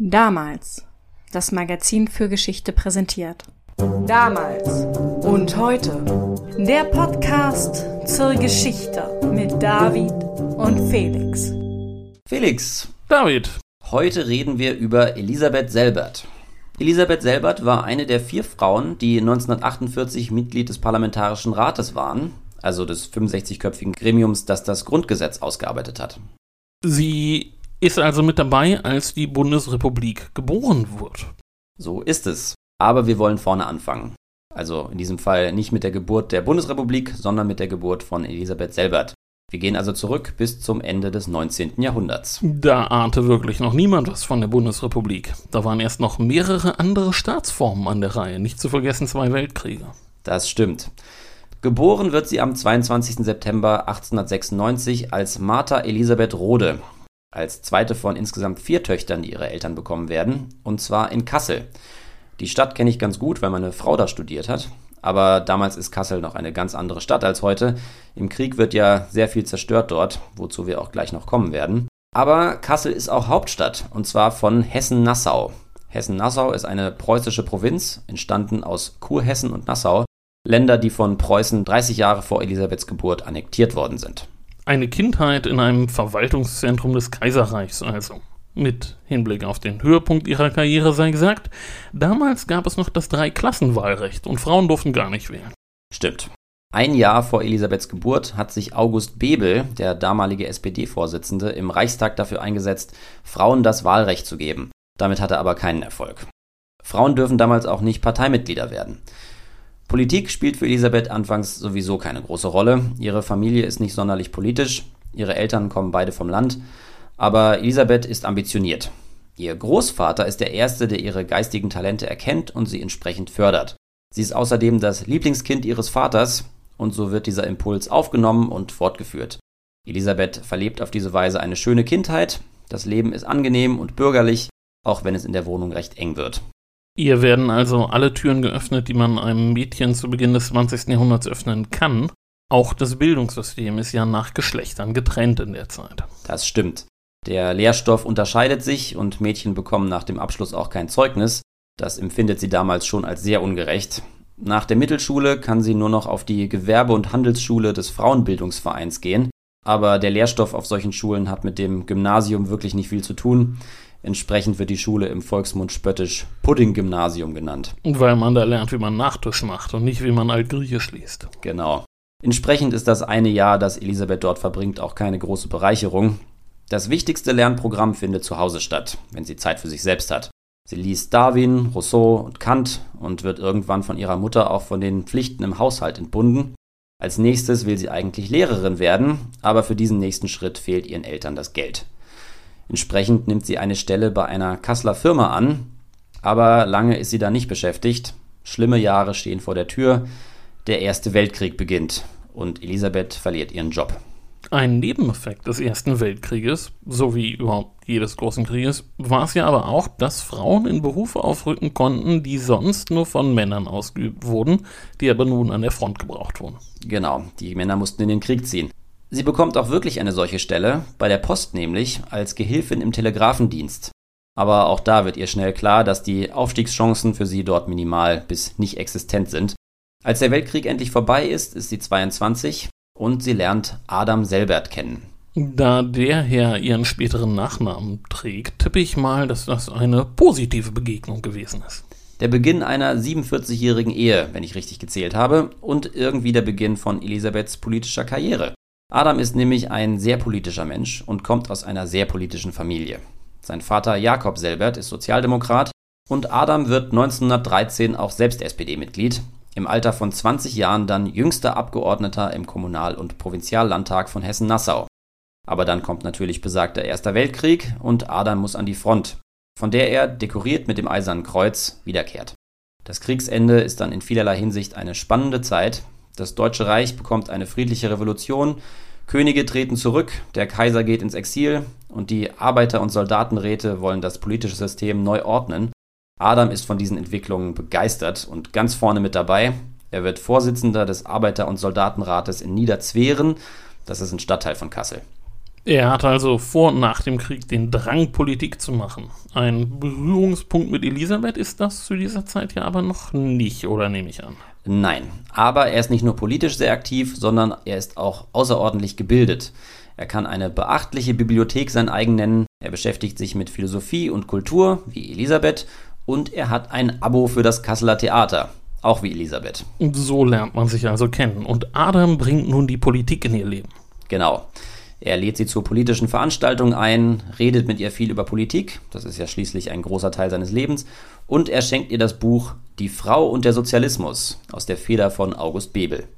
Damals. Das Magazin für Geschichte präsentiert. Damals und heute. Der Podcast zur Geschichte mit David und Felix. Felix, David, heute reden wir über Elisabeth Selbert. Elisabeth Selbert war eine der vier Frauen, die 1948 Mitglied des Parlamentarischen Rates waren, also des 65-köpfigen Gremiums, das das Grundgesetz ausgearbeitet hat. sie ist also mit dabei, als die Bundesrepublik geboren wird. So ist es. Aber wir wollen vorne anfangen. Also in diesem Fall nicht mit der Geburt der Bundesrepublik, sondern mit der Geburt von Elisabeth Selbert. Wir gehen also zurück bis zum Ende des 19. Jahrhunderts. Da ahnte wirklich noch niemand was von der Bundesrepublik. Da waren erst noch mehrere andere Staatsformen an der Reihe, nicht zu vergessen zwei Weltkriege. Das stimmt. Geboren wird sie am 22. September 1896 als Martha Elisabeth Rode, als zweite von insgesamt vier Töchtern, die ihre Eltern bekommen werden, und zwar in Kassel. Die Stadt kenne ich ganz gut, weil meine Frau da studiert hat. Aber damals ist Kassel noch eine ganz andere Stadt als heute. Im Krieg wird ja sehr viel zerstört dort, wozu wir auch gleich noch kommen werden. Aber Kassel ist auch Hauptstadt, und zwar von Hessen-Nassau. Hessen-Nassau ist eine preußische Provinz, entstanden aus Kurhessen und Nassau, Länder, die von Preußen 30 Jahre vor Elisabeths Geburt annektiert worden sind. Eine Kindheit in einem Verwaltungszentrum des Kaiserreichs also. Mit Hinblick auf den Höhepunkt ihrer Karriere sei gesagt, damals gab es noch das Dreiklassenwahlrecht und Frauen durften gar nicht wählen. Stimmt. Ein Jahr vor Elisabeths Geburt hat sich August Bebel, der damalige SPD-Vorsitzende, im Reichstag dafür eingesetzt, Frauen das Wahlrecht zu geben. Damit hatte er aber keinen Erfolg. Frauen dürfen damals auch nicht Parteimitglieder werden. Politik spielt für Elisabeth anfangs sowieso keine große Rolle. Ihre Familie ist nicht sonderlich politisch, ihre Eltern kommen beide vom Land, aber Elisabeth ist ambitioniert. Ihr Großvater ist der Erste, der ihre geistigen Talente erkennt und sie entsprechend fördert. Sie ist außerdem das Lieblingskind ihres Vaters und so wird dieser Impuls aufgenommen und fortgeführt. Elisabeth verlebt auf diese Weise eine schöne Kindheit, das Leben ist angenehm und bürgerlich, auch wenn es in der Wohnung recht eng wird. Ihr werden also alle Türen geöffnet, die man einem Mädchen zu Beginn des 20. Jahrhunderts öffnen kann. Auch das Bildungssystem ist ja nach Geschlechtern getrennt in der Zeit. Das stimmt. Der Lehrstoff unterscheidet sich und Mädchen bekommen nach dem Abschluss auch kein Zeugnis. Das empfindet sie damals schon als sehr ungerecht. Nach der Mittelschule kann sie nur noch auf die Gewerbe- und Handelsschule des Frauenbildungsvereins gehen. Aber der Lehrstoff auf solchen Schulen hat mit dem Gymnasium wirklich nicht viel zu tun. Entsprechend wird die Schule im Volksmund spöttisch Pudding-Gymnasium genannt. Weil man da lernt, wie man Nachtisch macht und nicht, wie man Altgriechisch liest. Genau. Entsprechend ist das eine Jahr, das Elisabeth dort verbringt, auch keine große Bereicherung. Das wichtigste Lernprogramm findet zu Hause statt, wenn sie Zeit für sich selbst hat. Sie liest Darwin, Rousseau und Kant und wird irgendwann von ihrer Mutter auch von den Pflichten im Haushalt entbunden. Als nächstes will sie eigentlich Lehrerin werden, aber für diesen nächsten Schritt fehlt ihren Eltern das Geld. Entsprechend nimmt sie eine Stelle bei einer Kasseler Firma an, aber lange ist sie da nicht beschäftigt. Schlimme Jahre stehen vor der Tür, der Erste Weltkrieg beginnt und Elisabeth verliert ihren Job. Ein Nebeneffekt des Ersten Weltkrieges, so wie überhaupt jedes großen Krieges, war es ja aber auch, dass Frauen in Berufe aufrücken konnten, die sonst nur von Männern ausgeübt wurden, die aber nun an der Front gebraucht wurden. Genau, die Männer mussten in den Krieg ziehen. Sie bekommt auch wirklich eine solche Stelle, bei der Post nämlich, als Gehilfin im Telegrafendienst. Aber auch da wird ihr schnell klar, dass die Aufstiegschancen für sie dort minimal bis nicht existent sind. Als der Weltkrieg endlich vorbei ist, ist sie 22 und sie lernt Adam Selbert kennen. Da der Herr ihren späteren Nachnamen trägt, tippe ich mal, dass das eine positive Begegnung gewesen ist. Der Beginn einer 47-jährigen Ehe, wenn ich richtig gezählt habe, und irgendwie der Beginn von Elisabeths politischer Karriere. Adam ist nämlich ein sehr politischer Mensch und kommt aus einer sehr politischen Familie. Sein Vater Jakob Selbert ist Sozialdemokrat und Adam wird 1913 auch selbst SPD-Mitglied, im Alter von 20 Jahren dann jüngster Abgeordneter im Kommunal- und Provinziallandtag von Hessen-Nassau. Aber dann kommt natürlich besagter Erster Weltkrieg und Adam muss an die Front, von der er, dekoriert mit dem Eisernen Kreuz, wiederkehrt. Das Kriegsende ist dann in vielerlei Hinsicht eine spannende Zeit. Das Deutsche Reich bekommt eine friedliche Revolution, Könige treten zurück, der Kaiser geht ins Exil und die Arbeiter- und Soldatenräte wollen das politische System neu ordnen. Adam ist von diesen Entwicklungen begeistert und ganz vorne mit dabei. Er wird Vorsitzender des Arbeiter- und Soldatenrates in Niederzweren, das ist ein Stadtteil von Kassel. Er hat also vor und nach dem Krieg den Drang, Politik zu machen. Ein Berührungspunkt mit Elisabeth ist das zu dieser Zeit ja aber noch nicht, oder nehme ich an? Nein, aber er ist nicht nur politisch sehr aktiv, sondern er ist auch außerordentlich gebildet. Er kann eine beachtliche Bibliothek sein eigen nennen, er beschäftigt sich mit Philosophie und Kultur, wie Elisabeth, und er hat ein Abo für das Kasseler Theater, auch wie Elisabeth. Und so lernt man sich also kennen. Und Adam bringt nun die Politik in ihr Leben. Genau. Er lädt sie zu politischen Veranstaltungen ein, redet mit ihr viel über Politik, das ist ja schließlich ein großer Teil seines Lebens, und er schenkt ihr das Buch Die Frau und der Sozialismus aus der Feder von August Bebel.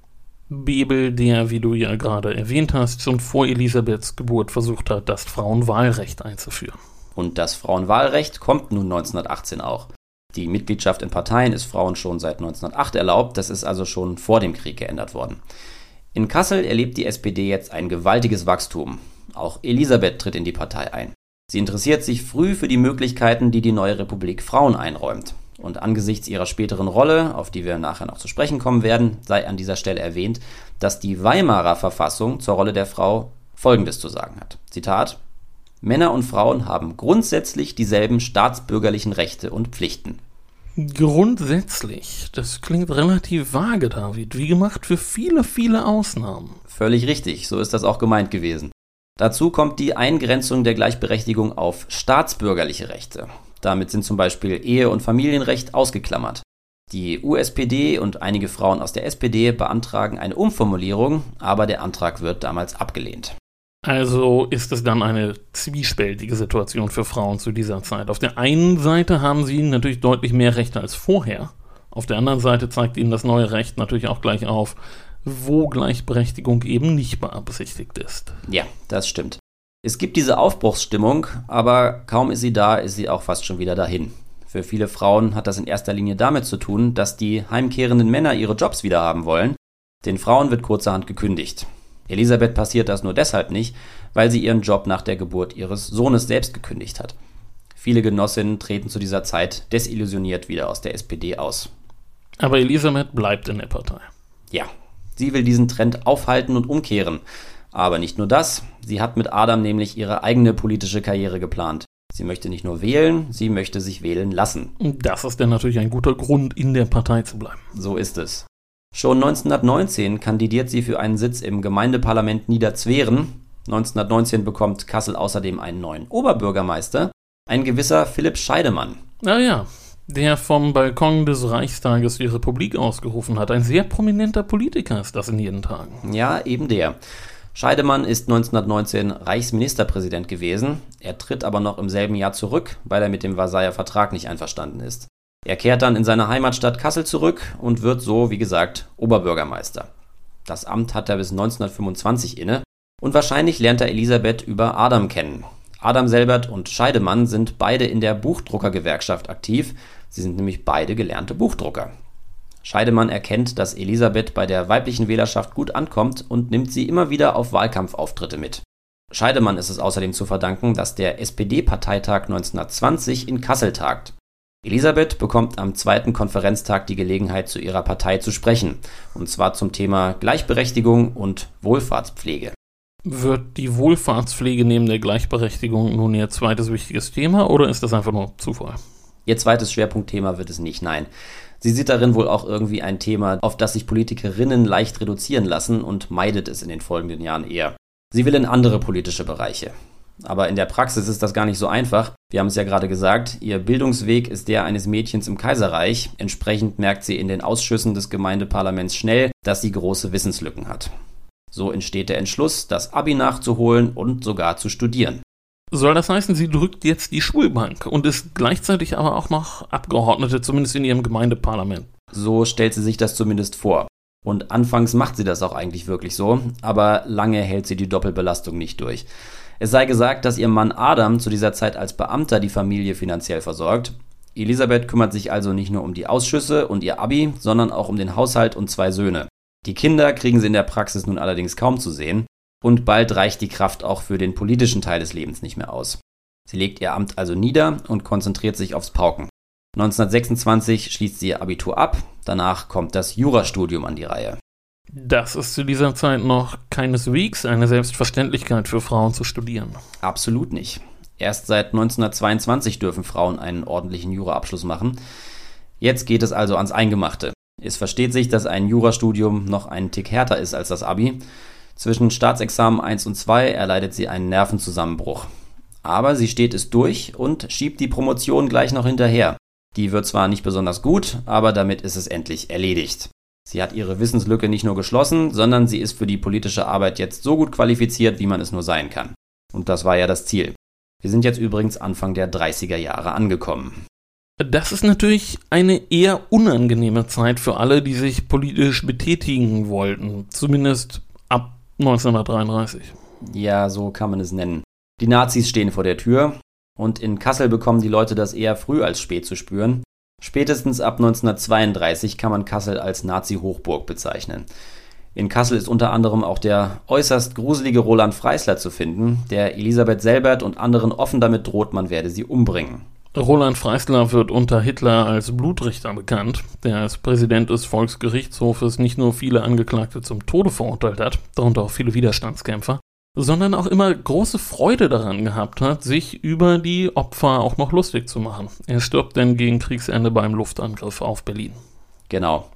Bebel, der, wie du ja gerade erwähnt hast, schon vor Elisabeths Geburt versucht hat, das Frauenwahlrecht einzuführen. Und das Frauenwahlrecht kommt nun 1918 auch. Die Mitgliedschaft in Parteien ist Frauen schon seit 1908 erlaubt, das ist also schon vor dem Krieg geändert worden. In Kassel erlebt die SPD jetzt ein gewaltiges Wachstum. Auch Elisabeth tritt in die Partei ein. Sie interessiert sich früh für die Möglichkeiten, die die neue Republik Frauen einräumt. Und angesichts ihrer späteren Rolle, auf die wir nachher noch zu sprechen kommen werden, sei an dieser Stelle erwähnt, dass die Weimarer Verfassung zur Rolle der Frau Folgendes zu sagen hat. Zitat Männer und Frauen haben grundsätzlich dieselben staatsbürgerlichen Rechte und Pflichten. Grundsätzlich, das klingt relativ vage, David, wie gemacht für viele, viele Ausnahmen. Völlig richtig, so ist das auch gemeint gewesen. Dazu kommt die Eingrenzung der Gleichberechtigung auf staatsbürgerliche Rechte. Damit sind zum Beispiel Ehe- und Familienrecht ausgeklammert. Die USPD und einige Frauen aus der SPD beantragen eine Umformulierung, aber der Antrag wird damals abgelehnt. Also ist es dann eine zwiespältige Situation für Frauen zu dieser Zeit. Auf der einen Seite haben sie natürlich deutlich mehr Rechte als vorher. Auf der anderen Seite zeigt ihnen das neue Recht natürlich auch gleich auf, wo Gleichberechtigung eben nicht beabsichtigt ist. Ja, das stimmt. Es gibt diese Aufbruchsstimmung, aber kaum ist sie da, ist sie auch fast schon wieder dahin. Für viele Frauen hat das in erster Linie damit zu tun, dass die heimkehrenden Männer ihre Jobs wieder haben wollen. Den Frauen wird kurzerhand gekündigt. Elisabeth passiert das nur deshalb nicht, weil sie ihren Job nach der Geburt ihres Sohnes selbst gekündigt hat. Viele Genossinnen treten zu dieser Zeit desillusioniert wieder aus der SPD aus. Aber Elisabeth bleibt in der Partei. Ja, sie will diesen Trend aufhalten und umkehren. Aber nicht nur das, sie hat mit Adam nämlich ihre eigene politische Karriere geplant. Sie möchte nicht nur wählen, sie möchte sich wählen lassen. Das ist dann natürlich ein guter Grund, in der Partei zu bleiben. So ist es. Schon 1919 kandidiert sie für einen Sitz im Gemeindeparlament Niederzweren. 1919 bekommt Kassel außerdem einen neuen Oberbürgermeister, ein gewisser Philipp Scheidemann. Naja, der vom Balkon des Reichstages die Republik ausgerufen hat. Ein sehr prominenter Politiker ist das in jeden Tagen. Ja, eben der. Scheidemann ist 1919 Reichsministerpräsident gewesen. Er tritt aber noch im selben Jahr zurück, weil er mit dem Versailler Vertrag nicht einverstanden ist. Er kehrt dann in seine Heimatstadt Kassel zurück und wird so, wie gesagt, Oberbürgermeister. Das Amt hat er bis 1925 inne und wahrscheinlich lernt er Elisabeth über Adam kennen. Adam Selbert und Scheidemann sind beide in der Buchdruckergewerkschaft aktiv. Sie sind nämlich beide gelernte Buchdrucker. Scheidemann erkennt, dass Elisabeth bei der weiblichen Wählerschaft gut ankommt und nimmt sie immer wieder auf Wahlkampfauftritte mit. Scheidemann ist es außerdem zu verdanken, dass der SPD-Parteitag 1920 in Kassel tagt. Elisabeth bekommt am zweiten Konferenztag die Gelegenheit, zu ihrer Partei zu sprechen, und zwar zum Thema Gleichberechtigung und Wohlfahrtspflege. Wird die Wohlfahrtspflege neben der Gleichberechtigung nun ihr zweites wichtiges Thema oder ist das einfach nur Zufall? Ihr zweites Schwerpunktthema wird es nicht, nein. Sie sieht darin wohl auch irgendwie ein Thema, auf das sich Politikerinnen leicht reduzieren lassen und meidet es in den folgenden Jahren eher. Sie will in andere politische Bereiche. Aber in der Praxis ist das gar nicht so einfach. Wir haben es ja gerade gesagt, ihr Bildungsweg ist der eines Mädchens im Kaiserreich. Entsprechend merkt sie in den Ausschüssen des Gemeindeparlaments schnell, dass sie große Wissenslücken hat. So entsteht der Entschluss, das Abi nachzuholen und sogar zu studieren. Soll das heißen, sie drückt jetzt die Schulbank und ist gleichzeitig aber auch noch Abgeordnete, zumindest in ihrem Gemeindeparlament? So stellt sie sich das zumindest vor. Und anfangs macht sie das auch eigentlich wirklich so, aber lange hält sie die Doppelbelastung nicht durch. Es sei gesagt, dass ihr Mann Adam zu dieser Zeit als Beamter die Familie finanziell versorgt. Elisabeth kümmert sich also nicht nur um die Ausschüsse und ihr Abi, sondern auch um den Haushalt und zwei Söhne. Die Kinder kriegen sie in der Praxis nun allerdings kaum zu sehen und bald reicht die Kraft auch für den politischen Teil des Lebens nicht mehr aus. Sie legt ihr Amt also nieder und konzentriert sich aufs Pauken. 1926 schließt sie ihr Abitur ab, danach kommt das Jurastudium an die Reihe. Das ist zu dieser Zeit noch keineswegs eine Selbstverständlichkeit für Frauen zu studieren. Absolut nicht. Erst seit 1922 dürfen Frauen einen ordentlichen Juraabschluss machen. Jetzt geht es also ans Eingemachte. Es versteht sich, dass ein Jurastudium noch einen Tick härter ist als das Abi. Zwischen Staatsexamen 1 und 2 erleidet sie einen Nervenzusammenbruch. Aber sie steht es durch und schiebt die Promotion gleich noch hinterher. Die wird zwar nicht besonders gut, aber damit ist es endlich erledigt. Sie hat ihre Wissenslücke nicht nur geschlossen, sondern sie ist für die politische Arbeit jetzt so gut qualifiziert, wie man es nur sein kann. Und das war ja das Ziel. Wir sind jetzt übrigens Anfang der 30er Jahre angekommen. Das ist natürlich eine eher unangenehme Zeit für alle, die sich politisch betätigen wollten. Zumindest ab 1933. Ja, so kann man es nennen. Die Nazis stehen vor der Tür und in Kassel bekommen die Leute das eher früh als spät zu spüren. Spätestens ab 1932 kann man Kassel als Nazi-Hochburg bezeichnen. In Kassel ist unter anderem auch der äußerst gruselige Roland Freisler zu finden, der Elisabeth Selbert und anderen offen damit droht, man werde sie umbringen. Roland Freisler wird unter Hitler als Blutrichter bekannt, der als Präsident des Volksgerichtshofes nicht nur viele Angeklagte zum Tode verurteilt hat, darunter auch viele Widerstandskämpfer, sondern auch immer große Freude daran gehabt hat, sich über die Opfer auch noch lustig zu machen. Er stirbt denn gegen Kriegsende beim Luftangriff auf Berlin. Genau.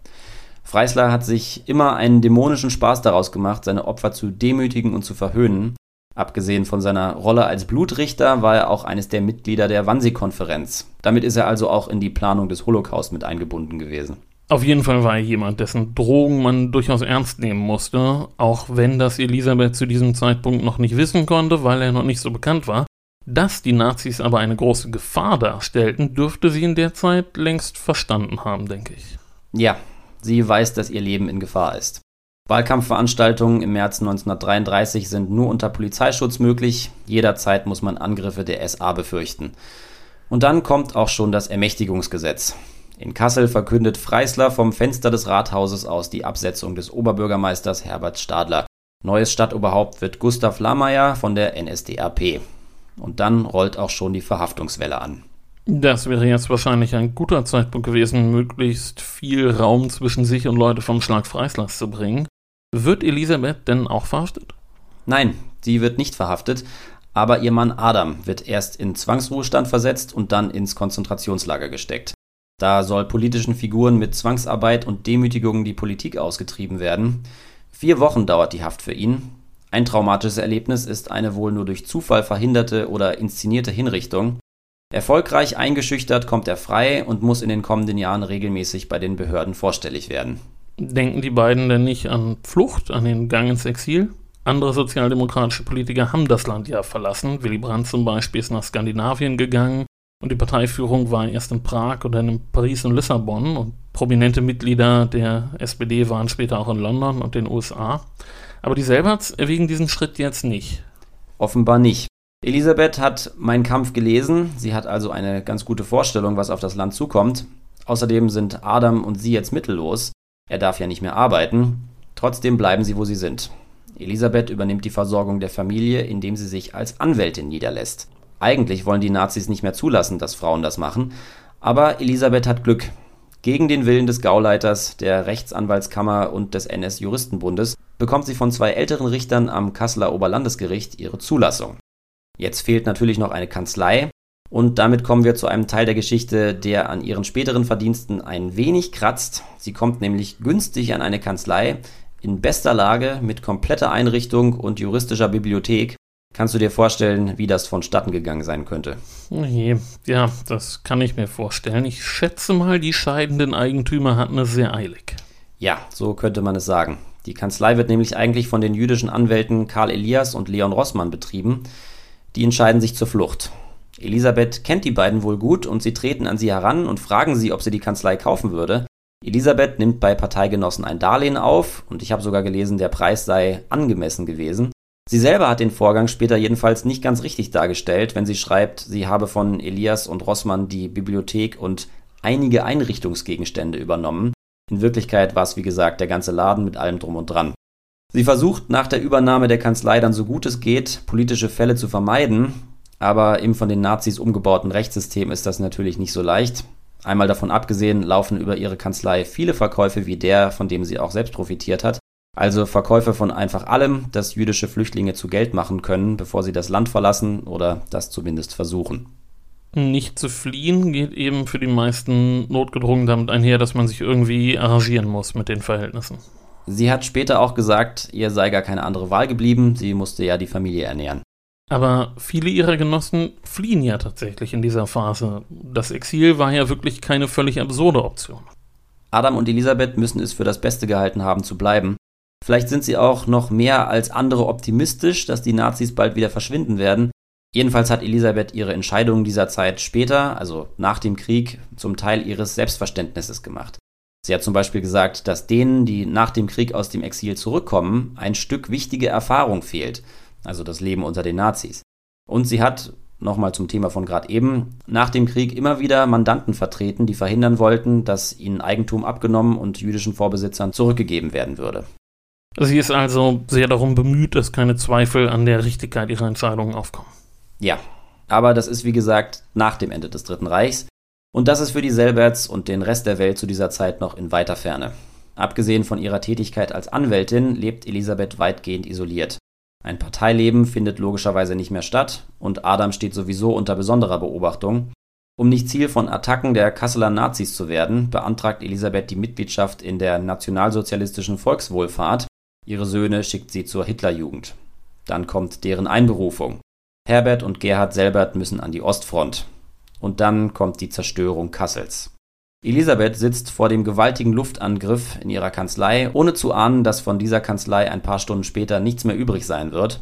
Freisler hat sich immer einen dämonischen Spaß daraus gemacht, seine Opfer zu demütigen und zu verhöhnen. Abgesehen von seiner Rolle als Blutrichter war er auch eines der Mitglieder der Wannsee-Konferenz. Damit ist er also auch in die Planung des Holocaust mit eingebunden gewesen. Auf jeden Fall war er jemand, dessen Drohung man durchaus ernst nehmen musste, auch wenn das Elisabeth zu diesem Zeitpunkt noch nicht wissen konnte, weil er noch nicht so bekannt war. Dass die Nazis aber eine große Gefahr darstellten, dürfte sie in der Zeit längst verstanden haben, denke ich. Ja, sie weiß, dass ihr Leben in Gefahr ist. Wahlkampfveranstaltungen im März 1933 sind nur unter Polizeischutz möglich. Jederzeit muss man Angriffe der SA befürchten. Und dann kommt auch schon das Ermächtigungsgesetz. In Kassel verkündet Freisler vom Fenster des Rathauses aus die Absetzung des Oberbürgermeisters Herbert Stadler. Neues Stadtoberhaupt wird Gustav Lammeyer von der NSDAP. Und dann rollt auch schon die Verhaftungswelle an. Das wäre jetzt wahrscheinlich ein guter Zeitpunkt gewesen, möglichst viel Raum zwischen sich und Leute vom Schlag Freislers zu bringen. Wird Elisabeth denn auch verhaftet? Nein, sie wird nicht verhaftet, aber ihr Mann Adam wird erst in Zwangsruhestand versetzt und dann ins Konzentrationslager gesteckt. Da soll politischen Figuren mit Zwangsarbeit und Demütigungen die Politik ausgetrieben werden. Vier Wochen dauert die Haft für ihn. Ein traumatisches Erlebnis ist eine wohl nur durch Zufall verhinderte oder inszenierte Hinrichtung. Erfolgreich eingeschüchtert kommt er frei und muss in den kommenden Jahren regelmäßig bei den Behörden vorstellig werden. Denken die beiden denn nicht an Flucht, an den Gang ins Exil? Andere sozialdemokratische Politiker haben das Land ja verlassen. Willy Brandt zum Beispiel ist nach Skandinavien gegangen. Und die Parteiführung war erst in Prag und dann in Paris und Lissabon. Und prominente Mitglieder der SPD waren später auch in London und den USA. Aber die Selberts erwägen diesen Schritt jetzt nicht. Offenbar nicht. Elisabeth hat Mein Kampf gelesen. Sie hat also eine ganz gute Vorstellung, was auf das Land zukommt. Außerdem sind Adam und sie jetzt mittellos. Er darf ja nicht mehr arbeiten. Trotzdem bleiben sie, wo sie sind. Elisabeth übernimmt die Versorgung der Familie, indem sie sich als Anwältin niederlässt. Eigentlich wollen die Nazis nicht mehr zulassen, dass Frauen das machen, aber Elisabeth hat Glück. Gegen den Willen des Gauleiters, der Rechtsanwaltskammer und des NS-Juristenbundes bekommt sie von zwei älteren Richtern am Kasseler Oberlandesgericht ihre Zulassung. Jetzt fehlt natürlich noch eine Kanzlei, und damit kommen wir zu einem Teil der Geschichte, der an ihren späteren Verdiensten ein wenig kratzt. Sie kommt nämlich günstig an eine Kanzlei, in bester Lage, mit kompletter Einrichtung und juristischer Bibliothek Kannst du dir vorstellen, wie das vonstatten gegangen sein könnte? Nee, ja, das kann ich mir vorstellen. Ich schätze mal, die scheidenden Eigentümer hatten es sehr eilig. Ja, so könnte man es sagen. Die Kanzlei wird nämlich eigentlich von den jüdischen Anwälten Karl Elias und Leon Rossmann betrieben. Die entscheiden sich zur Flucht. Elisabeth kennt die beiden wohl gut und sie treten an sie heran und fragen sie, ob sie die Kanzlei kaufen würde. Elisabeth nimmt bei Parteigenossen ein Darlehen auf und ich habe sogar gelesen, der Preis sei angemessen gewesen. Sie selber hat den Vorgang später jedenfalls nicht ganz richtig dargestellt, wenn sie schreibt, sie habe von Elias und Rossmann die Bibliothek und einige Einrichtungsgegenstände übernommen. In Wirklichkeit war es wie gesagt der ganze Laden mit allem drum und dran. Sie versucht nach der Übernahme der Kanzlei dann so gut es geht, politische Fälle zu vermeiden, aber im von den Nazis umgebauten Rechtssystem ist das natürlich nicht so leicht. Einmal davon abgesehen laufen über ihre Kanzlei viele Verkäufe wie der, von dem sie auch selbst profitiert hat. Also Verkäufe von einfach allem, das jüdische Flüchtlinge zu Geld machen können, bevor sie das Land verlassen oder das zumindest versuchen. Nicht zu fliehen geht eben für die meisten notgedrungen damit einher, dass man sich irgendwie arrangieren muss mit den Verhältnissen. Sie hat später auch gesagt, ihr sei gar keine andere Wahl geblieben, sie musste ja die Familie ernähren. Aber viele ihrer Genossen fliehen ja tatsächlich in dieser Phase. Das Exil war ja wirklich keine völlig absurde Option. Adam und Elisabeth müssen es für das Beste gehalten haben zu bleiben. Vielleicht sind sie auch noch mehr als andere optimistisch, dass die Nazis bald wieder verschwinden werden, Jedenfalls hat Elisabeth ihre Entscheidungen dieser Zeit später, also nach dem Krieg, zum Teil ihres Selbstverständnisses gemacht. Sie hat zum Beispiel gesagt, dass denen, die nach dem Krieg aus dem Exil zurückkommen, ein Stück wichtige Erfahrung fehlt, also das Leben unter den Nazis. Und sie hat, nochmal zum Thema von gerade eben, nach dem Krieg immer wieder Mandanten vertreten, die verhindern wollten, dass ihnen Eigentum abgenommen und jüdischen Vorbesitzern zurückgegeben werden würde. Sie ist also sehr darum bemüht, dass keine Zweifel an der Richtigkeit ihrer Entscheidungen aufkommen. Ja, aber das ist wie gesagt nach dem Ende des Dritten Reichs. Und das ist für die Selberts und den Rest der Welt zu dieser Zeit noch in weiter Ferne. Abgesehen von ihrer Tätigkeit als Anwältin lebt Elisabeth weitgehend isoliert. Ein Parteileben findet logischerweise nicht mehr statt und Adam steht sowieso unter besonderer Beobachtung. Um nicht Ziel von Attacken der Kasseler Nazis zu werden, beantragt Elisabeth die Mitgliedschaft in der nationalsozialistischen Volkswohlfahrt. Ihre Söhne schickt sie zur Hitlerjugend. Dann kommt deren Einberufung. Herbert und Gerhard Selbert müssen an die Ostfront. Und dann kommt die Zerstörung Kassels. Elisabeth sitzt vor dem gewaltigen Luftangriff in ihrer Kanzlei, ohne zu ahnen, dass von dieser Kanzlei ein paar Stunden später nichts mehr übrig sein wird.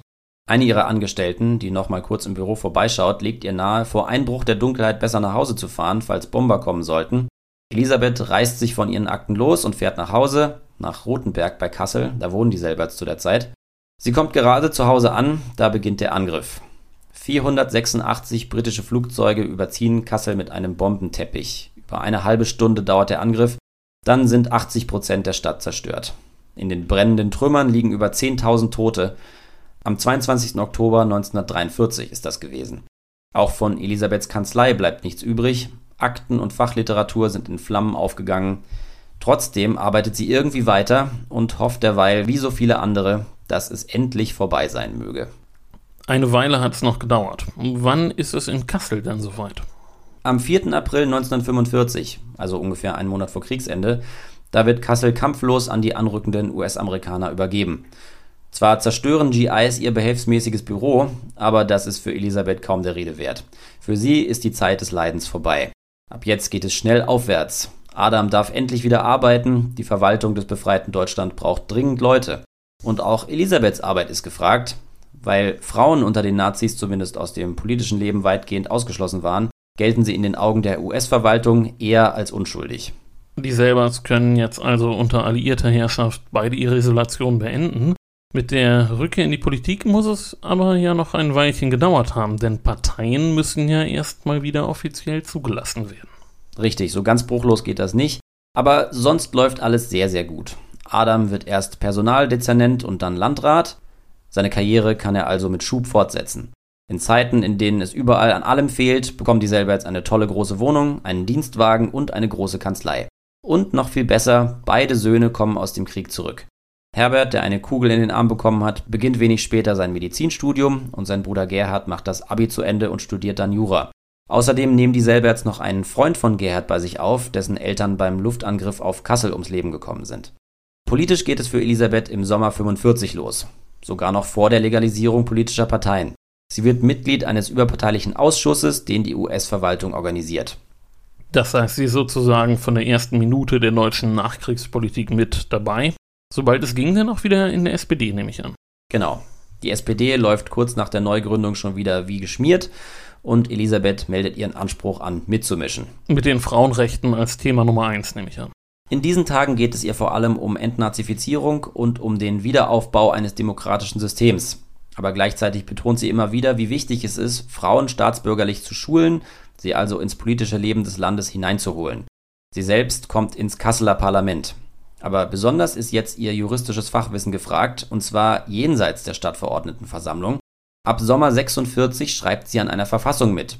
Eine ihrer Angestellten, die noch mal kurz im Büro vorbeischaut, legt ihr nahe, vor Einbruch der Dunkelheit besser nach Hause zu fahren, falls Bomber kommen sollten. Elisabeth reißt sich von ihren Akten los und fährt nach Hause, nach Rothenberg bei Kassel, da wohnen die Selberts zu der Zeit. Sie kommt gerade zu Hause an, da beginnt der Angriff. 486 britische Flugzeuge überziehen Kassel mit einem Bombenteppich. Über eine halbe Stunde dauert der Angriff, dann sind 80 Prozent der Stadt zerstört. In den brennenden Trümmern liegen über 10.000 Tote. Am 22. Oktober 1943 ist das gewesen. Auch von Elisabeths Kanzlei bleibt nichts übrig. Akten und Fachliteratur sind in Flammen aufgegangen. Trotzdem arbeitet sie irgendwie weiter und hofft derweil, wie so viele andere, dass es endlich vorbei sein möge. Eine Weile hat es noch gedauert. Wann ist es in Kassel denn soweit? Am 4. April 1945, also ungefähr einen Monat vor Kriegsende, da wird Kassel kampflos an die anrückenden US-Amerikaner übergeben. Zwar zerstören GIs ihr behelfsmäßiges Büro, aber das ist für Elisabeth kaum der Rede wert. Für sie ist die Zeit des Leidens vorbei. Ab jetzt geht es schnell aufwärts. Adam darf endlich wieder arbeiten, die Verwaltung des befreiten Deutschland braucht dringend Leute. Und auch Elisabeths Arbeit ist gefragt, weil Frauen unter den Nazis zumindest aus dem politischen Leben weitgehend ausgeschlossen waren, gelten sie in den Augen der US-Verwaltung eher als unschuldig. Die Selbers können jetzt also unter alliierter Herrschaft beide ihre Isolation beenden. Mit der Rückkehr in die Politik muss es aber ja noch ein Weilchen gedauert haben, denn Parteien müssen ja erstmal wieder offiziell zugelassen werden. Richtig, so ganz bruchlos geht das nicht, aber sonst läuft alles sehr, sehr gut. Adam wird erst Personaldezernent und dann Landrat. Seine Karriere kann er also mit Schub fortsetzen. In Zeiten, in denen es überall an allem fehlt, bekommen die selber jetzt eine tolle große Wohnung, einen Dienstwagen und eine große Kanzlei. Und noch viel besser, beide Söhne kommen aus dem Krieg zurück. Herbert, der eine Kugel in den Arm bekommen hat, beginnt wenig später sein Medizinstudium und sein Bruder Gerhard macht das Abi zu Ende und studiert dann Jura. Außerdem nehmen die Selberts noch einen Freund von Gerhard bei sich auf, dessen Eltern beim Luftangriff auf Kassel ums Leben gekommen sind. Politisch geht es für Elisabeth im Sommer 45 los sogar noch vor der Legalisierung politischer Parteien. Sie wird Mitglied eines überparteilichen Ausschusses, den die US-Verwaltung organisiert. Das heißt, sie ist sozusagen von der ersten Minute der deutschen Nachkriegspolitik mit dabei. Sobald es ging, dann auch wieder in der SPD, nehme ich an. Genau. Die SPD läuft kurz nach der Neugründung schon wieder wie geschmiert und Elisabeth meldet ihren Anspruch an, mitzumischen. Mit den Frauenrechten als Thema Nummer eins, nehme ich an. In diesen Tagen geht es ihr vor allem um Entnazifizierung und um den Wiederaufbau eines demokratischen Systems. Aber gleichzeitig betont sie immer wieder, wie wichtig es ist, Frauen staatsbürgerlich zu schulen, sie also ins politische Leben des Landes hineinzuholen. Sie selbst kommt ins Kasseler Parlament. Aber besonders ist jetzt ihr juristisches Fachwissen gefragt, und zwar jenseits der Stadtverordnetenversammlung. Ab Sommer 46 schreibt sie an einer Verfassung mit.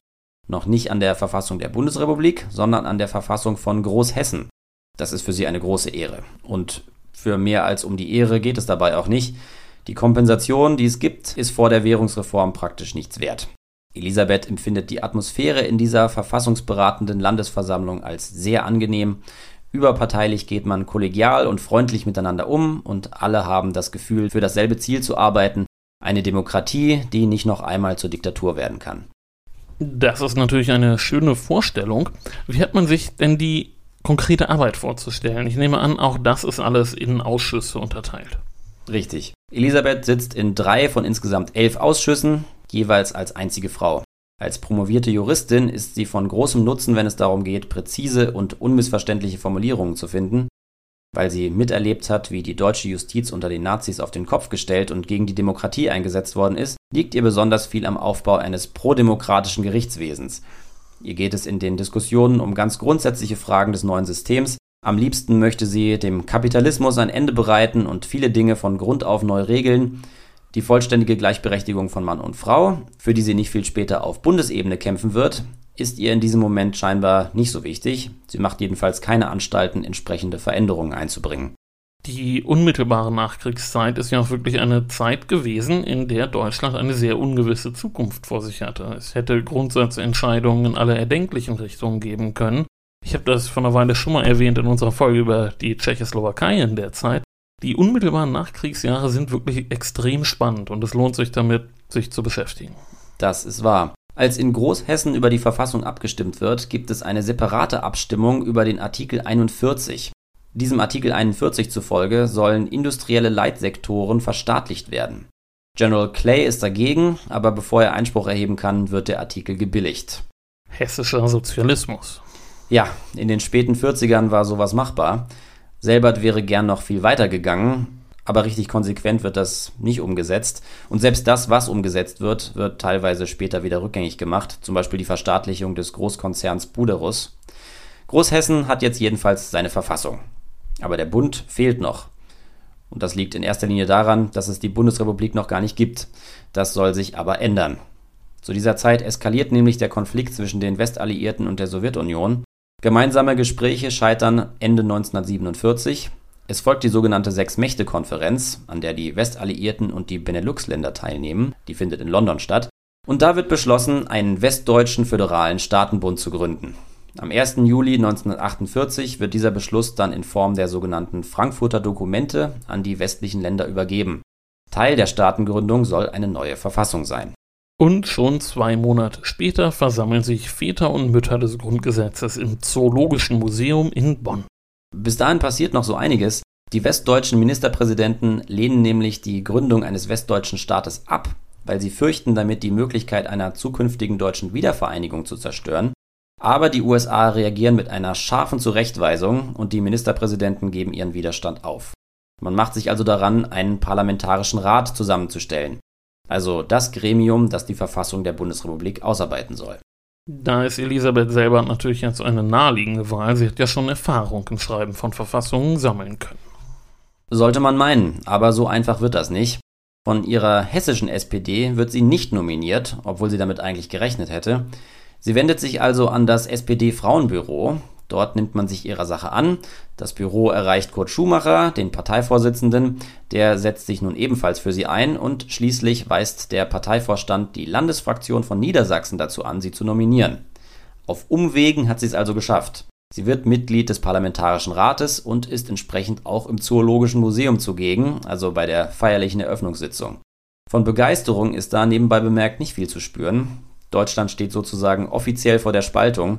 Noch nicht an der Verfassung der Bundesrepublik, sondern an der Verfassung von Großhessen. Das ist für sie eine große Ehre. Und Für mehr als um die Ehre geht es dabei auch nicht. Die Kompensation, die es gibt, ist vor der Währungsreform praktisch nichts wert. Elisabeth empfindet die Atmosphäre in dieser verfassungsberatenden Landesversammlung als sehr angenehm. Überparteilich geht man kollegial und freundlich miteinander um und alle haben das Gefühl, für dasselbe Ziel zu arbeiten, eine Demokratie, die nicht noch einmal zur Diktatur werden kann. Das ist natürlich eine schöne Vorstellung. Wie hat man sich denn die konkrete Arbeit vorzustellen? Ich nehme an, auch das ist alles in Ausschüsse unterteilt. Richtig. Elisabeth sitzt in drei von insgesamt elf Ausschüssen, jeweils als einzige Frau. Als promovierte Juristin ist sie von großem Nutzen, wenn es darum geht, präzise und unmissverständliche Formulierungen zu finden, weil sie miterlebt hat, wie die deutsche Justiz unter den Nazis auf den Kopf gestellt und gegen die Demokratie eingesetzt worden ist, liegt ihr besonders viel am Aufbau eines prodemokratischen Gerichtswesens. Ihr geht es in den Diskussionen um ganz grundsätzliche Fragen des neuen Systems. Am liebsten möchte sie dem Kapitalismus ein Ende bereiten und viele Dinge von Grund auf neu regeln. Die vollständige Gleichberechtigung von Mann und Frau, für die sie nicht viel später auf Bundesebene kämpfen wird, ist ihr in diesem Moment scheinbar nicht so wichtig. Sie macht jedenfalls keine Anstalten, entsprechende Veränderungen einzubringen. Die unmittelbare Nachkriegszeit ist ja auch wirklich eine Zeit gewesen, in der Deutschland eine sehr ungewisse Zukunft vor sich hatte. Es hätte Grundsatzentscheidungen in alle erdenklichen Richtungen geben können. Ich habe das vor einer Weile schon mal erwähnt in unserer Folge über die Tschechoslowakei in der Zeit. Die unmittelbaren Nachkriegsjahre sind wirklich extrem spannend und es lohnt sich damit, sich zu beschäftigen. Das ist wahr. Als in Großhessen über die Verfassung abgestimmt wird, gibt es eine separate Abstimmung über den Artikel 41. Diesem Artikel 41 zufolge sollen industrielle Leitsektoren verstaatlicht werden. General Clay ist dagegen, aber bevor er Einspruch erheben kann, wird der Artikel gebilligt. Hessischer Sozialismus. Ja, in den späten 40ern war sowas machbar. Selbert wäre gern noch viel weiter gegangen, aber richtig konsequent wird das nicht umgesetzt. Und selbst das, was umgesetzt wird, wird teilweise später wieder rückgängig gemacht, zum Beispiel die Verstaatlichung des Großkonzerns Buderus. Großhessen hat jetzt jedenfalls seine Verfassung. Aber der Bund fehlt noch. Und das liegt in erster Linie daran, dass es die Bundesrepublik noch gar nicht gibt. Das soll sich aber ändern. Zu dieser Zeit eskaliert nämlich der Konflikt zwischen den Westalliierten und der Sowjetunion. Gemeinsame Gespräche scheitern Ende 1947. Es folgt die sogenannte Sechs-Mächte-Konferenz, an der die Westalliierten und die Benelux-Länder teilnehmen. Die findet in London statt. Und da wird beschlossen, einen westdeutschen föderalen Staatenbund zu gründen. Am 1. Juli 1948 wird dieser Beschluss dann in Form der sogenannten Frankfurter Dokumente an die westlichen Länder übergeben. Teil der Staatengründung soll eine neue Verfassung sein. Und schon zwei Monate später versammeln sich Väter und Mütter des Grundgesetzes im Zoologischen Museum in Bonn. Bis dahin passiert noch so einiges. Die westdeutschen Ministerpräsidenten lehnen nämlich die Gründung eines westdeutschen Staates ab, weil sie fürchten, damit die Möglichkeit einer zukünftigen deutschen Wiedervereinigung zu zerstören. Aber die USA reagieren mit einer scharfen Zurechtweisung und die Ministerpräsidenten geben ihren Widerstand auf. Man macht sich also daran, einen parlamentarischen Rat zusammenzustellen. Also das Gremium, das die Verfassung der Bundesrepublik ausarbeiten soll. Da ist Elisabeth selber natürlich jetzt eine naheliegende Wahl. Sie hat ja schon Erfahrung im Schreiben von Verfassungen sammeln können. Sollte man meinen, aber so einfach wird das nicht. Von ihrer hessischen SPD wird sie nicht nominiert, obwohl sie damit eigentlich gerechnet hätte. Sie wendet sich also an das SPD-Frauenbüro. Dort nimmt man sich ihrer Sache an. Das Büro erreicht Kurt Schumacher, den Parteivorsitzenden. Der setzt sich nun ebenfalls für sie ein und schließlich weist der Parteivorstand die Landesfraktion von Niedersachsen dazu an, sie zu nominieren. Auf Umwegen hat sie es also geschafft. Sie wird Mitglied des Parlamentarischen Rates und ist entsprechend auch im Zoologischen Museum zugegen, also bei der feierlichen Eröffnungssitzung. Von Begeisterung ist da nebenbei bemerkt nicht viel zu spüren. Deutschland steht sozusagen offiziell vor der Spaltung.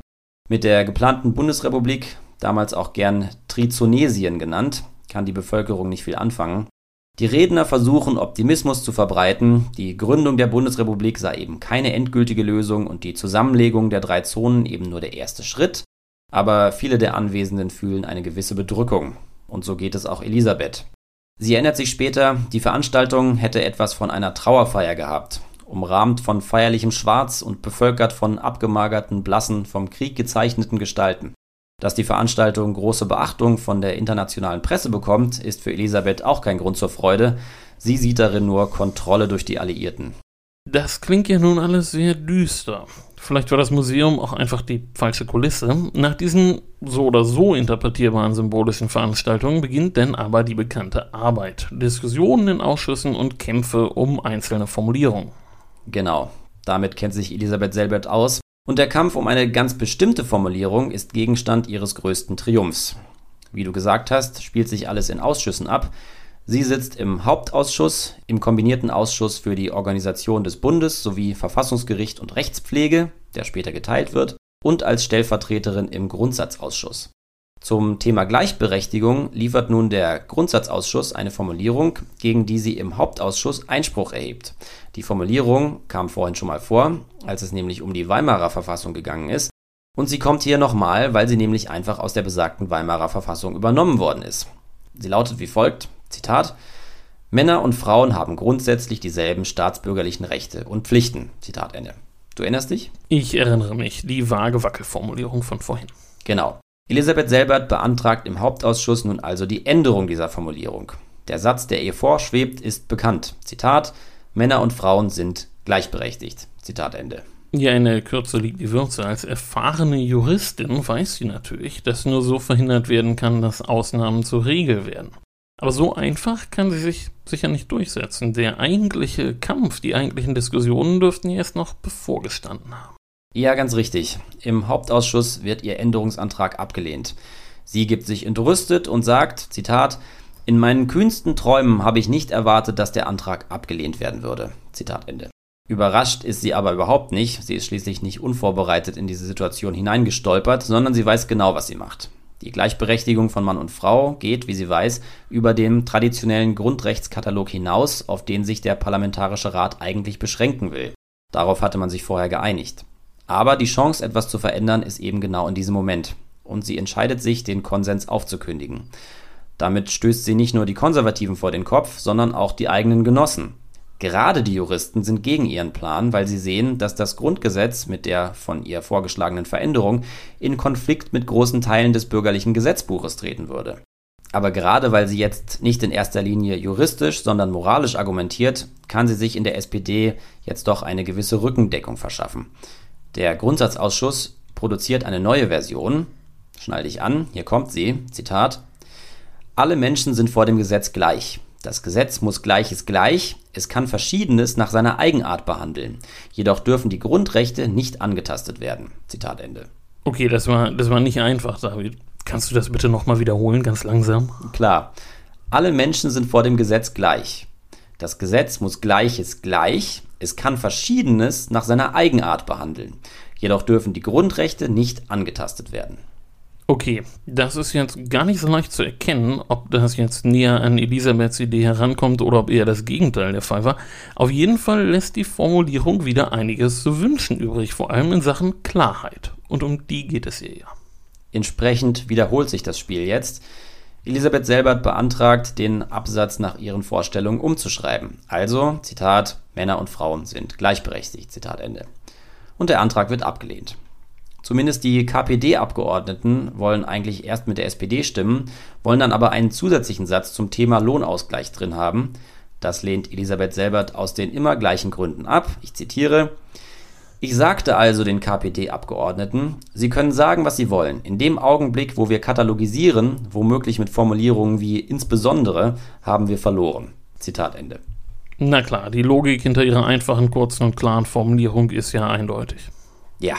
Mit der geplanten Bundesrepublik, damals auch gern Trizonesien genannt, kann die Bevölkerung nicht viel anfangen. Die Redner versuchen Optimismus zu verbreiten, die Gründung der Bundesrepublik sei eben keine endgültige Lösung und die Zusammenlegung der drei Zonen eben nur der erste Schritt, aber viele der Anwesenden fühlen eine gewisse Bedrückung. Und so geht es auch Elisabeth. Sie erinnert sich später, die Veranstaltung hätte etwas von einer Trauerfeier gehabt umrahmt von feierlichem Schwarz und bevölkert von abgemagerten, blassen, vom Krieg gezeichneten Gestalten. Dass die Veranstaltung große Beachtung von der internationalen Presse bekommt, ist für Elisabeth auch kein Grund zur Freude. Sie sieht darin nur Kontrolle durch die Alliierten. Das klingt ja nun alles sehr düster. Vielleicht war das Museum auch einfach die falsche Kulisse. Nach diesen so oder so interpretierbaren symbolischen Veranstaltungen beginnt denn aber die bekannte Arbeit. Diskussionen in Ausschüssen und Kämpfe um einzelne Formulierungen. Genau, damit kennt sich Elisabeth Selbert aus. Und der Kampf um eine ganz bestimmte Formulierung ist Gegenstand ihres größten Triumphs. Wie du gesagt hast, spielt sich alles in Ausschüssen ab. Sie sitzt im Hauptausschuss, im kombinierten Ausschuss für die Organisation des Bundes sowie Verfassungsgericht und Rechtspflege, der später geteilt wird, und als Stellvertreterin im Grundsatzausschuss. Zum Thema Gleichberechtigung liefert nun der Grundsatzausschuss eine Formulierung, gegen die sie im Hauptausschuss Einspruch erhebt. Die Formulierung kam vorhin schon mal vor, als es nämlich um die Weimarer Verfassung gegangen ist, und sie kommt hier nochmal, weil sie nämlich einfach aus der besagten Weimarer Verfassung übernommen worden ist. Sie lautet wie folgt: Zitat, Männer und Frauen haben grundsätzlich dieselben staatsbürgerlichen Rechte und Pflichten. Zitat Ende. Du erinnerst dich? Ich erinnere mich, die vage Wackelformulierung von vorhin. Genau. Elisabeth Selbert beantragt im Hauptausschuss nun also die Änderung dieser Formulierung. Der Satz, der ihr vorschwebt, ist bekannt. Zitat: Männer und Frauen sind gleichberechtigt. Zitat Ende. Ja, in der Kürze liegt die Würze. Als erfahrene Juristin weiß sie natürlich, dass nur so verhindert werden kann, dass Ausnahmen zur Regel werden. Aber so einfach kann sie sich sicher nicht durchsetzen. Der eigentliche Kampf, die eigentlichen Diskussionen dürften ihr erst noch bevorgestanden haben. Ja, ganz richtig. Im Hauptausschuss wird ihr Änderungsantrag abgelehnt. Sie gibt sich entrüstet und sagt, Zitat, in meinen kühnsten Träumen habe ich nicht erwartet, dass der Antrag abgelehnt werden würde. Zitat Ende. Überrascht ist sie aber überhaupt nicht. Sie ist schließlich nicht unvorbereitet in diese Situation hineingestolpert, sondern sie weiß genau, was sie macht. Die Gleichberechtigung von Mann und Frau geht, wie sie weiß, über den traditionellen Grundrechtskatalog hinaus, auf den sich der Parlamentarische Rat eigentlich beschränken will. Darauf hatte man sich vorher geeinigt. Aber die Chance, etwas zu verändern, ist eben genau in diesem Moment. Und sie entscheidet sich, den Konsens aufzukündigen. Damit stößt sie nicht nur die Konservativen vor den Kopf, sondern auch die eigenen Genossen. Gerade die Juristen sind gegen ihren Plan, weil sie sehen, dass das Grundgesetz mit der von ihr vorgeschlagenen Veränderung in Konflikt mit großen Teilen des bürgerlichen Gesetzbuches treten würde. Aber gerade weil sie jetzt nicht in erster Linie juristisch, sondern moralisch argumentiert, kann sie sich in der SPD jetzt doch eine gewisse Rückendeckung verschaffen. Der Grundsatzausschuss produziert eine neue Version. Schnall dich an, hier kommt sie, Zitat. Alle Menschen sind vor dem Gesetz gleich. Das Gesetz muss Gleiches gleich, es kann Verschiedenes nach seiner Eigenart behandeln. Jedoch dürfen die Grundrechte nicht angetastet werden. Zitat Ende. Okay, das war, das war nicht einfach, David. Kannst du das bitte nochmal wiederholen, ganz langsam? Klar. Alle Menschen sind vor dem Gesetz gleich. Das Gesetz muss Gleiches gleich, es kann Verschiedenes nach seiner Eigenart behandeln. Jedoch dürfen die Grundrechte nicht angetastet werden. Okay, das ist jetzt gar nicht so leicht zu erkennen, ob das jetzt näher an Elisabeths Idee herankommt oder ob eher das Gegenteil der Fall war. Auf jeden Fall lässt die Formulierung wieder einiges zu wünschen übrig, vor allem in Sachen Klarheit. Und um die geht es ihr ja. Entsprechend wiederholt sich das Spiel jetzt. Elisabeth Selbert beantragt, den Absatz nach ihren Vorstellungen umzuschreiben. Also, Zitat, Männer und Frauen sind gleichberechtigt, Zitat Ende. Und der Antrag wird abgelehnt. Zumindest die KPD-Abgeordneten wollen eigentlich erst mit der SPD stimmen, wollen dann aber einen zusätzlichen Satz zum Thema Lohnausgleich drin haben. Das lehnt Elisabeth Selbert aus den immer gleichen Gründen ab. Ich zitiere. Ich sagte also den KPD-Abgeordneten, sie können sagen, was sie wollen. In dem Augenblick, wo wir katalogisieren, womöglich mit Formulierungen wie insbesondere, haben wir verloren. Zitat Ende. Na klar, die Logik hinter ihrer einfachen, kurzen und klaren Formulierung ist ja eindeutig. Ja,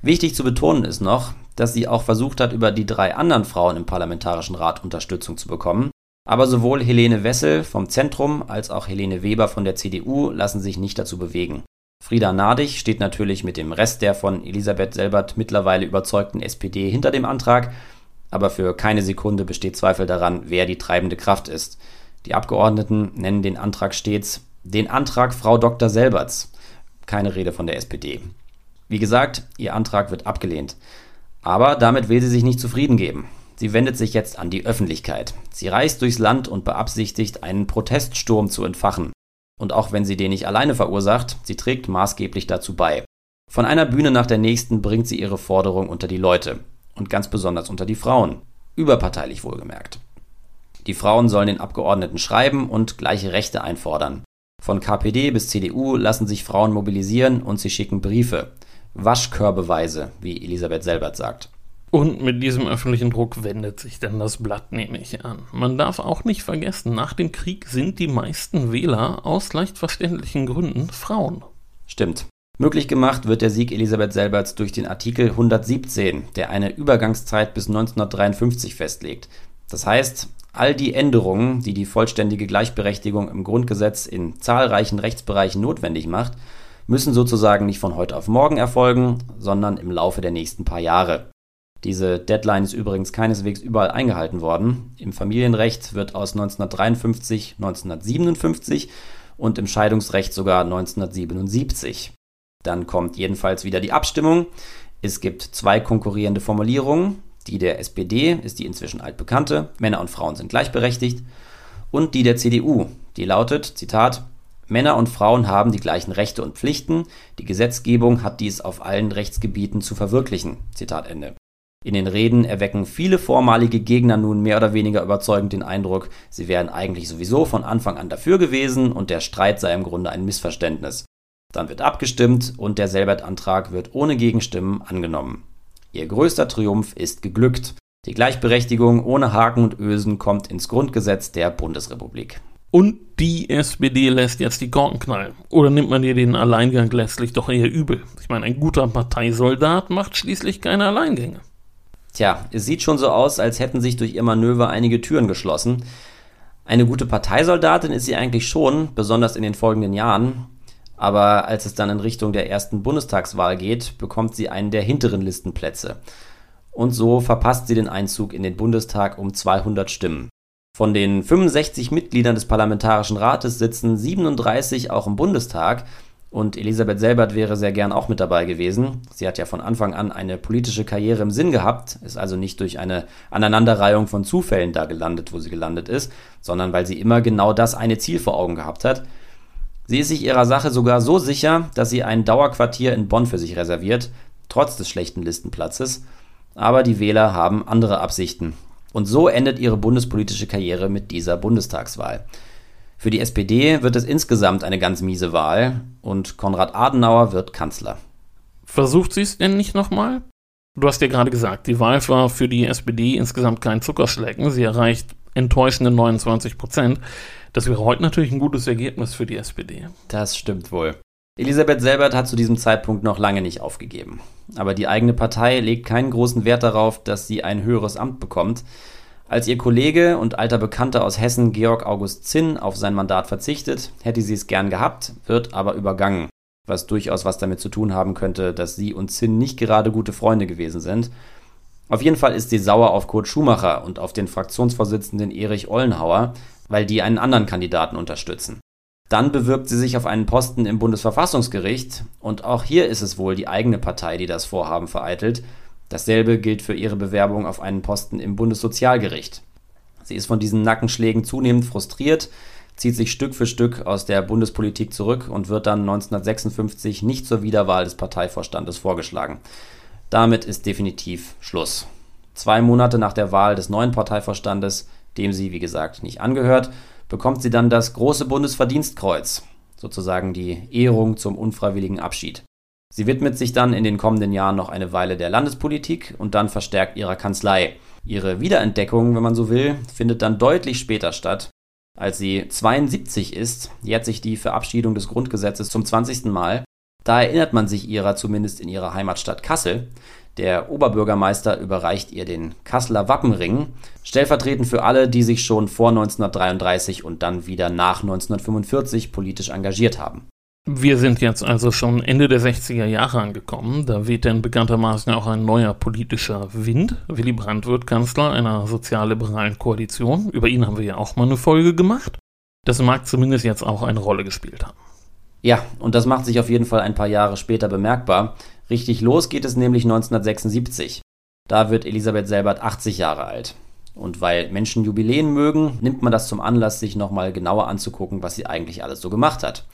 Wichtig zu betonen ist noch, dass sie auch versucht hat, über die drei anderen Frauen im Parlamentarischen Rat Unterstützung zu bekommen. Aber sowohl Helene Wessel vom Zentrum als auch Helene Weber von der CDU lassen sich nicht dazu bewegen. Frieda Nadig steht natürlich mit dem Rest der von Elisabeth Selbert mittlerweile überzeugten SPD hinter dem Antrag, aber für keine Sekunde besteht Zweifel daran, wer die treibende Kraft ist. Die Abgeordneten nennen den Antrag stets den Antrag Frau Dr. Selberts. Keine Rede von der SPD. Wie gesagt, ihr Antrag wird abgelehnt. Aber damit will sie sich nicht zufrieden geben. Sie wendet sich jetzt an die Öffentlichkeit. Sie reist durchs Land und beabsichtigt, einen Proteststurm zu entfachen. Und auch wenn sie den nicht alleine verursacht, sie trägt maßgeblich dazu bei. Von einer Bühne nach der nächsten bringt sie ihre Forderung unter die Leute. Und ganz besonders unter die Frauen. Überparteilich wohlgemerkt. Die Frauen sollen den Abgeordneten schreiben und gleiche Rechte einfordern. Von KPD bis CDU lassen sich Frauen mobilisieren und sie schicken Briefe. Waschkörbeweise, wie Elisabeth Selbert sagt. Und mit diesem öffentlichen Druck wendet sich dann das Blatt, nehme ich an. Man darf auch nicht vergessen, nach dem Krieg sind die meisten Wähler aus leicht verständlichen Gründen Frauen. Stimmt. Möglich gemacht wird der Sieg Elisabeth Selberts durch den Artikel 117, der eine Übergangszeit bis 1953 festlegt. Das heißt, all die Änderungen, die die vollständige Gleichberechtigung im Grundgesetz in zahlreichen Rechtsbereichen notwendig macht, müssen sozusagen nicht von heute auf morgen erfolgen, sondern im Laufe der nächsten paar Jahre. Diese Deadline ist übrigens keineswegs überall eingehalten worden. Im Familienrecht wird aus 1953 1957 und im Scheidungsrecht sogar 1977. Dann kommt jedenfalls wieder die Abstimmung. Es gibt zwei konkurrierende Formulierungen. Die der SPD ist die inzwischen altbekannte, Männer und Frauen sind gleichberechtigt. Und die der CDU, die lautet, Zitat, Männer und Frauen haben die gleichen Rechte und Pflichten, die Gesetzgebung hat dies auf allen Rechtsgebieten zu verwirklichen. Zitat Ende. In den Reden erwecken viele vormalige Gegner nun mehr oder weniger überzeugend den Eindruck, sie wären eigentlich sowieso von Anfang an dafür gewesen und der Streit sei im Grunde ein Missverständnis. Dann wird abgestimmt und der Selbert-Antrag wird ohne Gegenstimmen angenommen. Ihr größter Triumph ist geglückt. Die Gleichberechtigung ohne Haken und Ösen kommt ins Grundgesetz der Bundesrepublik. Und die SPD lässt jetzt die Korken knallen. Oder nimmt man ihr den Alleingang letztlich doch eher übel? Ich meine, ein guter Parteisoldat macht schließlich keine Alleingänge. Tja, es sieht schon so aus, als hätten sich durch ihr Manöver einige Türen geschlossen. Eine gute Parteisoldatin ist sie eigentlich schon, besonders in den folgenden Jahren. Aber als es dann in Richtung der ersten Bundestagswahl geht, bekommt sie einen der hinteren Listenplätze. Und so verpasst sie den Einzug in den Bundestag um 200 Stimmen. Von den 65 Mitgliedern des Parlamentarischen Rates sitzen 37 auch im Bundestag und Elisabeth Selbert wäre sehr gern auch mit dabei gewesen. Sie hat ja von Anfang an eine politische Karriere im Sinn gehabt, ist also nicht durch eine Aneinanderreihung von Zufällen da gelandet, wo sie gelandet ist, sondern weil sie immer genau das eine Ziel vor Augen gehabt hat. Sie ist sich ihrer Sache sogar so sicher, dass sie ein Dauerquartier in Bonn für sich reserviert, trotz des schlechten Listenplatzes. Aber die Wähler haben andere Absichten. Und so endet ihre bundespolitische Karriere mit dieser Bundestagswahl. Für die SPD wird es insgesamt eine ganz miese Wahl und Konrad Adenauer wird Kanzler. Versucht sie es denn nicht nochmal? Du hast ja gerade gesagt, die Wahl war für die SPD insgesamt kein Zuckerschlecken. Sie erreicht enttäuschende 29 Prozent. Das wäre heute natürlich ein gutes Ergebnis für die SPD. Das stimmt wohl. Elisabeth Selbert hat zu diesem Zeitpunkt noch lange nicht aufgegeben. Aber die eigene Partei legt keinen großen Wert darauf, dass sie ein höheres Amt bekommt. Als ihr Kollege und alter Bekannter aus Hessen Georg August Zinn auf sein Mandat verzichtet, hätte sie es gern gehabt, wird aber übergangen. Was durchaus was damit zu tun haben könnte, dass sie und Zinn nicht gerade gute Freunde gewesen sind. Auf jeden Fall ist sie sauer auf Kurt Schumacher und auf den Fraktionsvorsitzenden Erich Ollenhauer, weil die einen anderen Kandidaten unterstützen. Dann bewirbt sie sich auf einen Posten im Bundesverfassungsgericht und auch hier ist es wohl die eigene Partei, die das Vorhaben vereitelt. Dasselbe gilt für ihre Bewerbung auf einen Posten im Bundessozialgericht. Sie ist von diesen Nackenschlägen zunehmend frustriert, zieht sich Stück für Stück aus der Bundespolitik zurück und wird dann 1956 nicht zur Wiederwahl des Parteivorstandes vorgeschlagen. Damit ist definitiv Schluss. Zwei Monate nach der Wahl des neuen Parteivorstandes dem sie, wie gesagt, nicht angehört, bekommt sie dann das große Bundesverdienstkreuz, sozusagen die Ehrung zum unfreiwilligen Abschied. Sie widmet sich dann in den kommenden Jahren noch eine Weile der Landespolitik und dann verstärkt ihrer Kanzlei. Ihre Wiederentdeckung, wenn man so will, findet dann deutlich später statt. Als sie 72 ist, jährt sich die Verabschiedung des Grundgesetzes zum 20. Mal. Da erinnert man sich ihrer zumindest in ihrer Heimatstadt Kassel, der Oberbürgermeister überreicht ihr den Kasseler Wappenring, stellvertretend für alle, die sich schon vor 1933 und dann wieder nach 1945 politisch engagiert haben. Wir sind jetzt also schon Ende der 60er Jahre angekommen. Da weht denn bekanntermaßen auch ein neuer politischer Wind. Willy Brandt wird Kanzler einer sozialliberalen Koalition. Über ihn haben wir ja auch mal eine Folge gemacht. Das mag zumindest jetzt auch eine Rolle gespielt haben. Ja, und das macht sich auf jeden Fall ein paar Jahre später bemerkbar. Richtig los geht es nämlich 1976. Da wird Elisabeth Selbert 80 Jahre alt. Und weil Menschen Jubiläen mögen, nimmt man das zum Anlass, sich nochmal genauer anzugucken, was sie eigentlich alles so gemacht hat.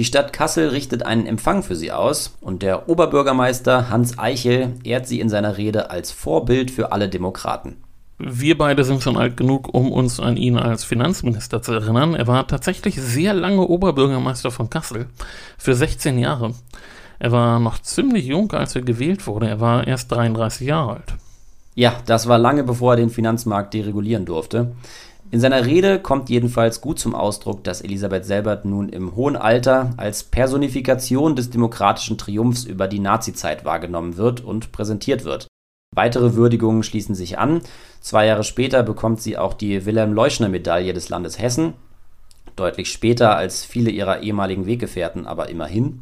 Die Stadt Kassel richtet einen Empfang für sie aus und der Oberbürgermeister Hans Eichel ehrt sie in seiner Rede als Vorbild für alle Demokraten. Wir beide sind schon alt genug, um uns an ihn als Finanzminister zu erinnern. Er war tatsächlich sehr lange Oberbürgermeister von Kassel, für 16 Jahre. Er war noch ziemlich jung, als er gewählt wurde. Er war erst 33 Jahre alt. Ja, das war lange bevor er den Finanzmarkt deregulieren durfte. In seiner Rede kommt jedenfalls gut zum Ausdruck, dass Elisabeth Selbert nun im hohen Alter als Personifikation des demokratischen Triumphs über die Nazizeit wahrgenommen wird und präsentiert wird. Weitere Würdigungen schließen sich an. Zwei Jahre später bekommt sie auch die Wilhelm-Leuschner-Medaille des Landes Hessen. Deutlich später als viele ihrer ehemaligen Weggefährten, aber immerhin.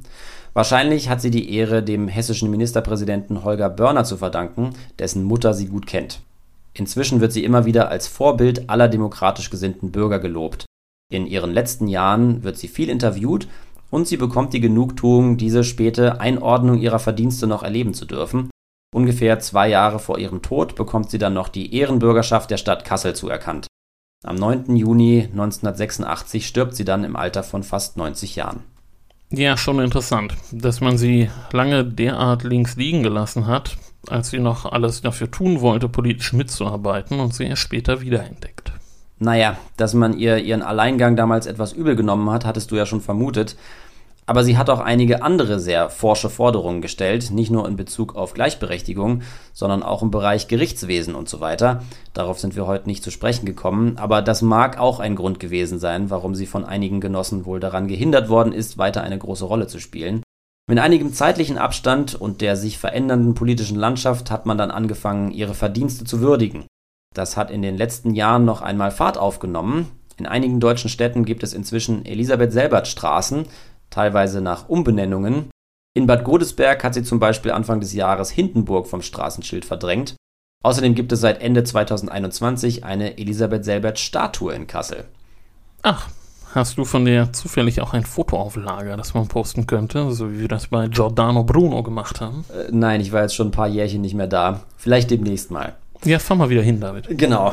Wahrscheinlich hat sie die Ehre dem hessischen Ministerpräsidenten Holger Börner zu verdanken, dessen Mutter sie gut kennt. Inzwischen wird sie immer wieder als Vorbild aller demokratisch gesinnten Bürger gelobt. In ihren letzten Jahren wird sie viel interviewt und sie bekommt die Genugtuung, diese späte Einordnung ihrer Verdienste noch erleben zu dürfen. Ungefähr zwei Jahre vor ihrem Tod bekommt sie dann noch die Ehrenbürgerschaft der Stadt Kassel zuerkannt. Am 9. Juni 1986 stirbt sie dann im Alter von fast 90 Jahren. Ja, schon interessant, dass man sie lange derart links liegen gelassen hat, als sie noch alles dafür tun wollte, politisch mitzuarbeiten und sie erst später wiederentdeckt. Naja, dass man ihr ihren Alleingang damals etwas übel genommen hat, hattest du ja schon vermutet. Aber sie hat auch einige andere sehr forsche Forderungen gestellt, nicht nur in Bezug auf Gleichberechtigung, sondern auch im Bereich Gerichtswesen und so weiter. Darauf sind wir heute nicht zu sprechen gekommen, aber das mag auch ein Grund gewesen sein, warum sie von einigen Genossen wohl daran gehindert worden ist, weiter eine große Rolle zu spielen. Mit einigem zeitlichen Abstand und der sich verändernden politischen Landschaft hat man dann angefangen, ihre Verdienste zu würdigen. Das hat in den letzten Jahren noch einmal Fahrt aufgenommen. In einigen deutschen Städten gibt es inzwischen Elisabeth-Selbert-Straßen, teilweise nach Umbenennungen. In Bad Godesberg hat sie zum Beispiel Anfang des Jahres Hindenburg vom Straßenschild verdrängt. Außerdem gibt es seit Ende 2021 eine Elisabeth-Selbert-Statue in Kassel. Ach, Hast du von der zufällig auch ein Foto auf Lager, das man posten könnte, so wie wir das bei Giordano Bruno gemacht haben? Äh, nein, ich war jetzt schon ein paar Jährchen nicht mehr da. Vielleicht demnächst mal. Ja, fahr mal wieder hin, David. Genau.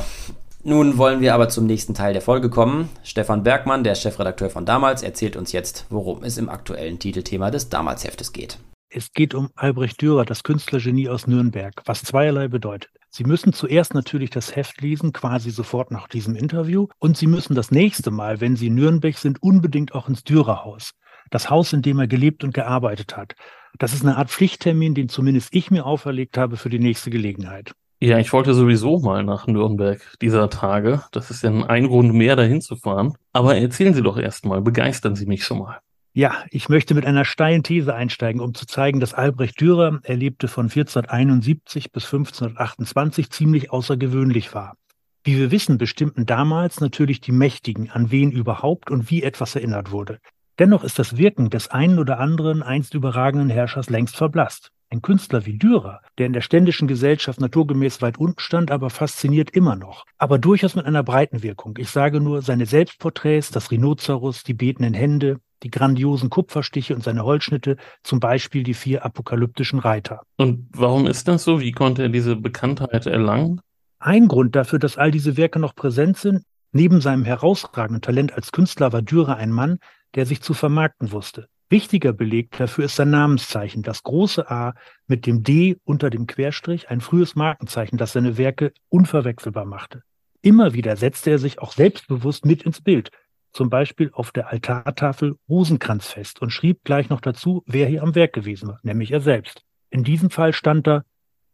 Nun wollen wir aber zum nächsten Teil der Folge kommen. Stefan Bergmann, der Chefredakteur von Damals, erzählt uns jetzt, worum es im aktuellen Titelthema des Damals-Heftes geht. Es geht um Albrecht Dürer, das Künstlergenie aus Nürnberg, was zweierlei bedeutet. Sie müssen zuerst natürlich das Heft lesen, quasi sofort nach diesem Interview. Und Sie müssen das nächste Mal, wenn Sie in Nürnberg sind, unbedingt auch ins Dürerhaus. Das Haus, in dem er gelebt und gearbeitet hat. Das ist eine Art Pflichttermin, den zumindest ich mir auferlegt habe für die nächste Gelegenheit. Ja, ich wollte sowieso mal nach Nürnberg dieser Tage. Das ist ja ein Grund mehr, dahin zu fahren. Aber erzählen Sie doch erst mal, begeistern Sie mich schon mal. Ja, ich möchte mit einer steilen These einsteigen, um zu zeigen, dass Albrecht Dürer, er lebte von 1471 bis 1528, ziemlich außergewöhnlich war. Wie wir wissen, bestimmten damals natürlich die Mächtigen, an wen überhaupt und wie etwas erinnert wurde. Dennoch ist das Wirken des einen oder anderen einst überragenden Herrschers längst verblasst. Ein Künstler wie Dürer, der in der ständischen Gesellschaft naturgemäß weit unten stand, aber fasziniert immer noch. Aber durchaus mit einer breiten Wirkung. Ich sage nur, seine Selbstporträts, das Rhinoceros, die betenden Hände, die grandiosen Kupferstiche und seine Holzschnitte, zum Beispiel die vier apokalyptischen Reiter. Und warum ist das so? Wie konnte er diese Bekanntheit erlangen? Ein Grund dafür, dass all diese Werke noch präsent sind, neben seinem herausragenden Talent als Künstler war Dürer ein Mann, der sich zu vermarkten wusste. Wichtiger Beleg dafür ist sein Namenszeichen, das große A mit dem D unter dem Querstrich, ein frühes Markenzeichen, das seine Werke unverwechselbar machte. Immer wieder setzte er sich auch selbstbewusst mit ins Bild, zum Beispiel auf der Altartafel Rosenkranz fest und schrieb gleich noch dazu, wer hier am Werk gewesen war, nämlich er selbst. In diesem Fall stand da,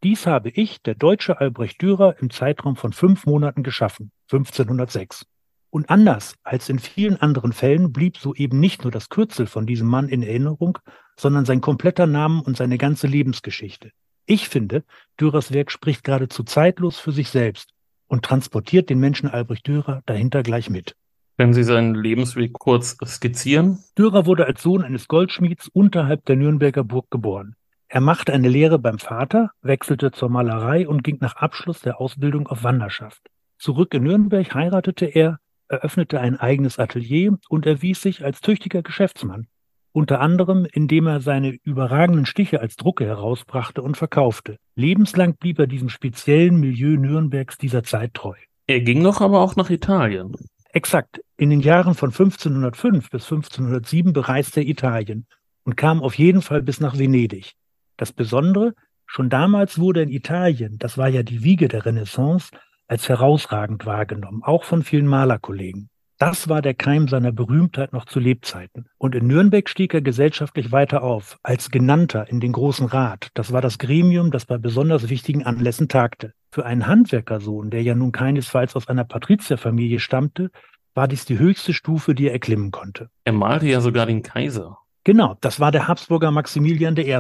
dies habe ich, der deutsche Albrecht Dürer, im Zeitraum von fünf Monaten geschaffen, 1506. Und anders als in vielen anderen Fällen blieb soeben nicht nur das Kürzel von diesem Mann in Erinnerung, sondern sein kompletter Name und seine ganze Lebensgeschichte. Ich finde, Dürers Werk spricht geradezu zeitlos für sich selbst und transportiert den Menschen Albrecht Dürer dahinter gleich mit. Können Sie seinen Lebensweg kurz skizzieren? Dürer wurde als Sohn eines Goldschmieds unterhalb der Nürnberger Burg geboren. Er machte eine Lehre beim Vater, wechselte zur Malerei und ging nach Abschluss der Ausbildung auf Wanderschaft. Zurück in Nürnberg heiratete er, eröffnete ein eigenes Atelier und erwies sich als tüchtiger Geschäftsmann, unter anderem indem er seine überragenden Stiche als Drucke herausbrachte und verkaufte. Lebenslang blieb er diesem speziellen Milieu Nürnbergs dieser Zeit treu. Er ging noch aber auch nach Italien. Exakt. In den Jahren von 1505 bis 1507 bereiste er Italien und kam auf jeden Fall bis nach Venedig. Das Besondere, schon damals wurde in Italien, das war ja die Wiege der Renaissance, als herausragend wahrgenommen, auch von vielen Malerkollegen. Das war der Keim seiner Berühmtheit noch zu Lebzeiten. Und in Nürnberg stieg er gesellschaftlich weiter auf, als Genannter in den Großen Rat. Das war das Gremium, das bei besonders wichtigen Anlässen tagte. Für einen Handwerkersohn, der ja nun keinesfalls aus einer Patrizierfamilie stammte, war dies die höchste Stufe, die er erklimmen konnte. Er malte ja sogar den Kaiser. Genau, das war der Habsburger Maximilian I.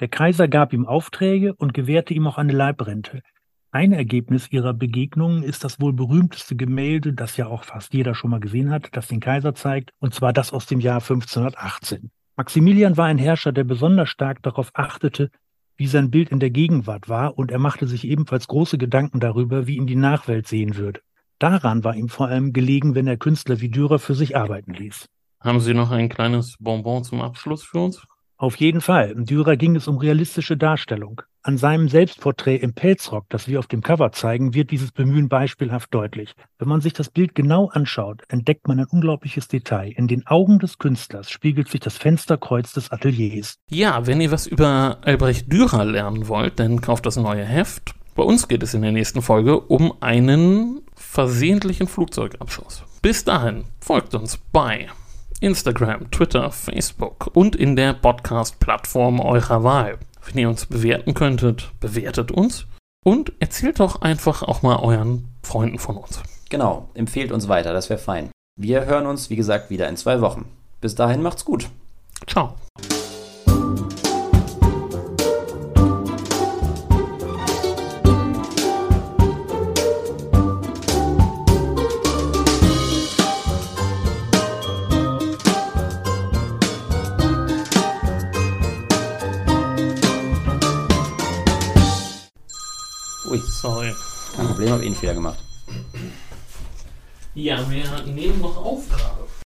Der Kaiser gab ihm Aufträge und gewährte ihm auch eine Leibrente. Ein Ergebnis ihrer Begegnungen ist das wohl berühmteste Gemälde, das ja auch fast jeder schon mal gesehen hat, das den Kaiser zeigt, und zwar das aus dem Jahr 1518. Maximilian war ein Herrscher, der besonders stark darauf achtete, wie sein Bild in der Gegenwart war, und er machte sich ebenfalls große Gedanken darüber, wie ihn die Nachwelt sehen würde. Daran war ihm vor allem gelegen, wenn er Künstler wie Dürer für sich arbeiten ließ. Haben Sie noch ein kleines Bonbon zum Abschluss für uns? Auf jeden Fall. Im Dürer ging es um realistische Darstellung. An seinem Selbstporträt im Pelzrock, das wir auf dem Cover zeigen, wird dieses Bemühen beispielhaft deutlich. Wenn man sich das Bild genau anschaut, entdeckt man ein unglaubliches Detail. In den Augen des Künstlers spiegelt sich das Fensterkreuz des Ateliers. Ja, wenn ihr was über Albrecht Dürer lernen wollt, dann kauft das neue Heft. Bei uns geht es in der nächsten Folge um einen versehentlichen Flugzeugabschuss. Bis dahin, folgt uns bei Instagram, Twitter, Facebook und in der Podcast-Plattform eurer Wahl. Wenn ihr uns bewerten könntet, bewertet uns und erzählt doch einfach auch mal euren Freunden von uns. Genau, empfehlt uns weiter, das wäre fein. Wir hören uns, wie gesagt, wieder in zwei Wochen. Bis dahin macht's gut. Ciao. Sorry. kein Problem, hab eh einen Fehler gemacht. Ja, wir nehmen noch auf gerade.